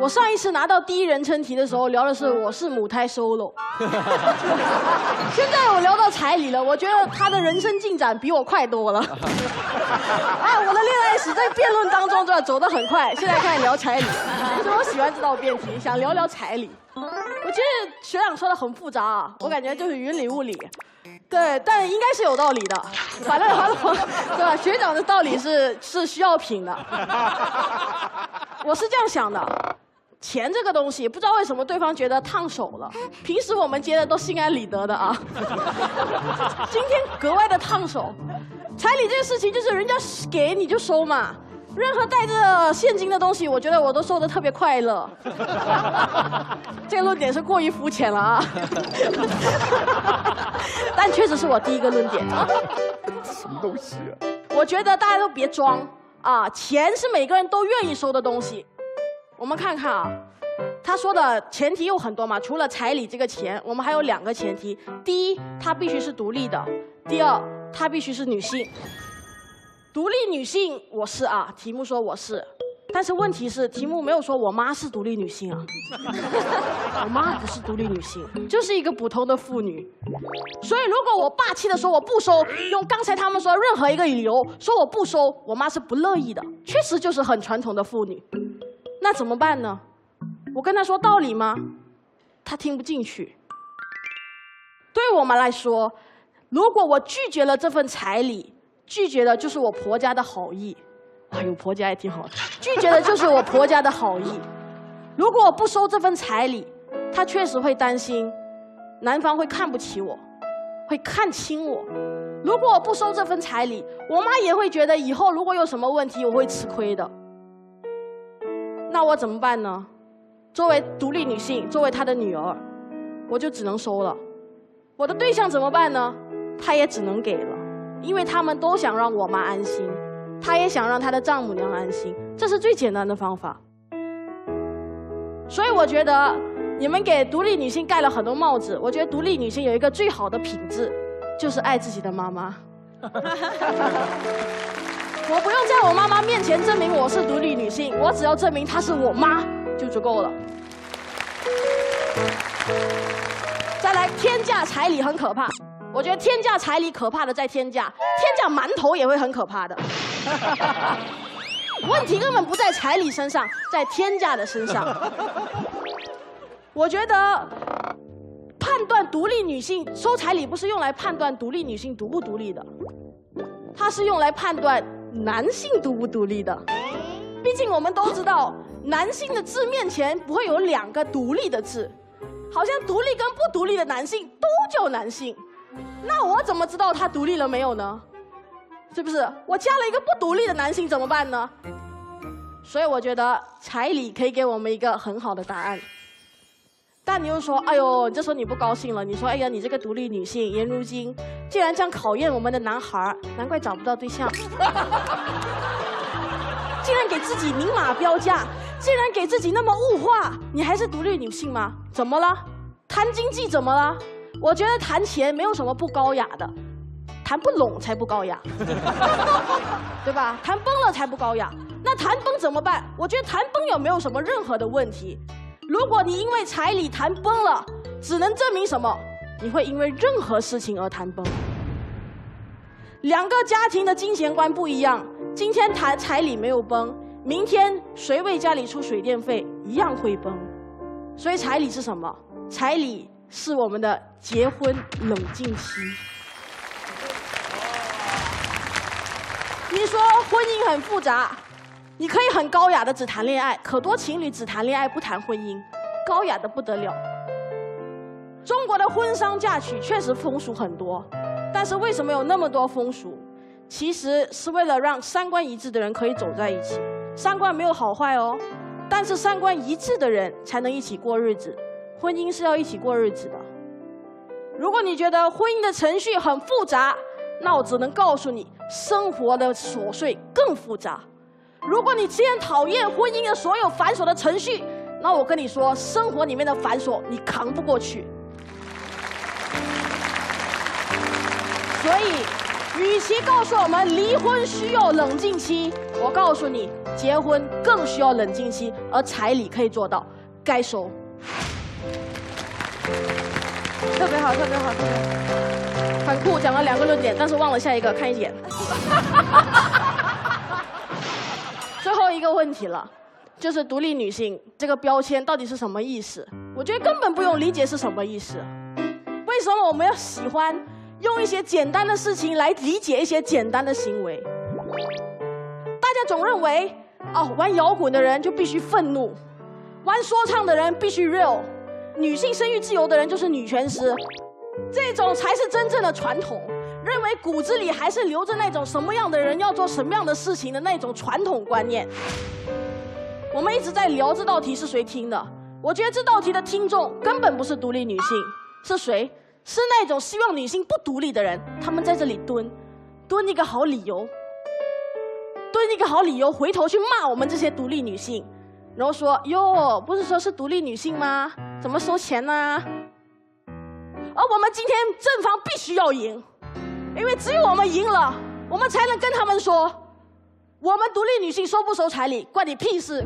我上一次拿到第一人称题的时候聊的是我是母胎 solo，现在我聊到彩礼了，我觉得他的人生进展比我快多了。哎，我的恋爱史在辩论当中就走得很快，现在开始聊彩礼，所以我喜欢这道辩题，想聊聊彩礼。我觉得学长说的很复杂啊，我感觉就是云里雾里。对，但应该是有道理的。反正对吧？学长的道理是是需要品的。我是这样想的。钱这个东西，不知道为什么对方觉得烫手了。平时我们接的都心安理得的啊，今天格外的烫手。彩礼这个事情就是人家给你就收嘛，任何带着现金的东西，我觉得我都收的特别快乐。这个论点是过于肤浅了啊，但确实是我第一个论点。什么东西啊？我觉得大家都别装啊，钱是每个人都愿意收的东西。我们看看啊，他说的前提有很多嘛，除了彩礼这个钱，我们还有两个前提：第一，她必须是独立的；第二，她必须是女性。独立女性，我是啊，题目说我是，但是问题是题目没有说我妈是独立女性啊，我妈不是独立女性，就是一个普通的妇女。所以如果我霸气的说我不收，用刚才他们说任何一个理由说我不收，我妈是不乐意的，确实就是很传统的妇女。那怎么办呢？我跟他说道理吗？他听不进去。对我们来说，如果我拒绝了这份彩礼，拒绝的就是我婆家的好意。哎呦，婆家也挺好的。拒绝的就是我婆家的好意。如果我不收这份彩礼，他确实会担心男方会看不起我，会看轻我。如果我不收这份彩礼，我妈也会觉得以后如果有什么问题，我会吃亏的。那我怎么办呢？作为独立女性，作为她的女儿，我就只能收了。我的对象怎么办呢？他也只能给了，因为他们都想让我妈安心，他也想让他的丈母娘安心，这是最简单的方法。所以我觉得你们给独立女性盖了很多帽子。我觉得独立女性有一个最好的品质，就是爱自己的妈妈。我不用在我妈妈面前证明我是独立女性，我只要证明她是我妈就足够了。再来，天价彩礼很可怕。我觉得天价彩礼可怕的在天价，天价馒头也会很可怕的。问题根本不在彩礼身上，在天价的身上。我觉得判断独立女性收彩礼不是用来判断独立女性独不独立的，它是用来判断。男性独不独立的？毕竟我们都知道，男性的字面前不会有两个独立的字，好像独立跟不独立的男性都叫男性。那我怎么知道他独立了没有呢？是不是？我加了一个不独立的男性怎么办呢？所以我觉得彩礼可以给我们一个很好的答案。但你又说，哎呦，这时候你不高兴了。你说，哎呀，你这个独立女性，颜如晶，竟然这样考验我们的男孩难怪找不到对象。竟然给自己明码标价，竟然给自己那么物化，你还是独立女性吗？怎么了？谈经济怎么了？我觉得谈钱没有什么不高雅的，谈不拢才不高雅，对吧？谈崩了才不高雅。那谈崩怎么办？我觉得谈崩也没有什么任何的问题。如果你因为彩礼谈崩了，只能证明什么？你会因为任何事情而谈崩。两个家庭的金钱观不一样，今天谈彩礼没有崩，明天谁为家里出水电费一样会崩。所以彩礼是什么？彩礼是我们的结婚冷静期。你说婚姻很复杂。你可以很高雅的只谈恋爱，可多情侣只谈恋爱不谈婚姻，高雅的不得了。中国的婚丧嫁娶确实风俗很多，但是为什么有那么多风俗？其实是为了让三观一致的人可以走在一起。三观没有好坏哦，但是三观一致的人才能一起过日子。婚姻是要一起过日子的。如果你觉得婚姻的程序很复杂，那我只能告诉你，生活的琐碎更复杂。如果你既然讨厌婚姻的所有繁琐的程序，那我跟你说，生活里面的繁琐你扛不过去。所以，与其告诉我们离婚需要冷静期，我告诉你，结婚更需要冷静期，而彩礼可以做到，该收。特别好，特别好，特别好。很酷，讲了两个论点，但是忘了下一个，看一眼。一个问题了，就是独立女性这个标签到底是什么意思？我觉得根本不用理解是什么意思。为什么我们要喜欢用一些简单的事情来理解一些简单的行为？大家总认为，哦，玩摇滚的人就必须愤怒，玩说唱的人必须 real，女性生育自由的人就是女权师，这种才是真正的传统。认为骨子里还是留着那种什么样的人要做什么样的事情的那种传统观念。我们一直在聊这道题是谁听的？我觉得这道题的听众根本不是独立女性，是谁？是那种希望女性不独立的人。他们在这里蹲，蹲一个好理由，蹲一个好理由，回头去骂我们这些独立女性，然后说：哟，不是说是独立女性吗？怎么收钱呢？而我们今天正方必须要赢。因为只有我们赢了，我们才能跟他们说，我们独立女性收不收彩礼，关你屁事。